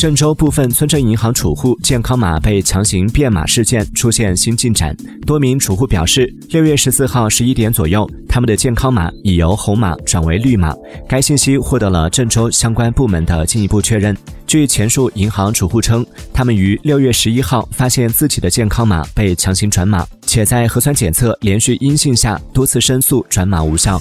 郑州部分村镇银行储户健康码被强行变码事件出现新进展多名储户表示六月十四号十一点左右他们的健康码已由红码转为绿码该信息获得了郑州相关部门的进一步确认。据前述银行储户称他们于六月十一号发现自己的健康码被强行转码且在核酸检测连续阴性下多次申诉转码无效。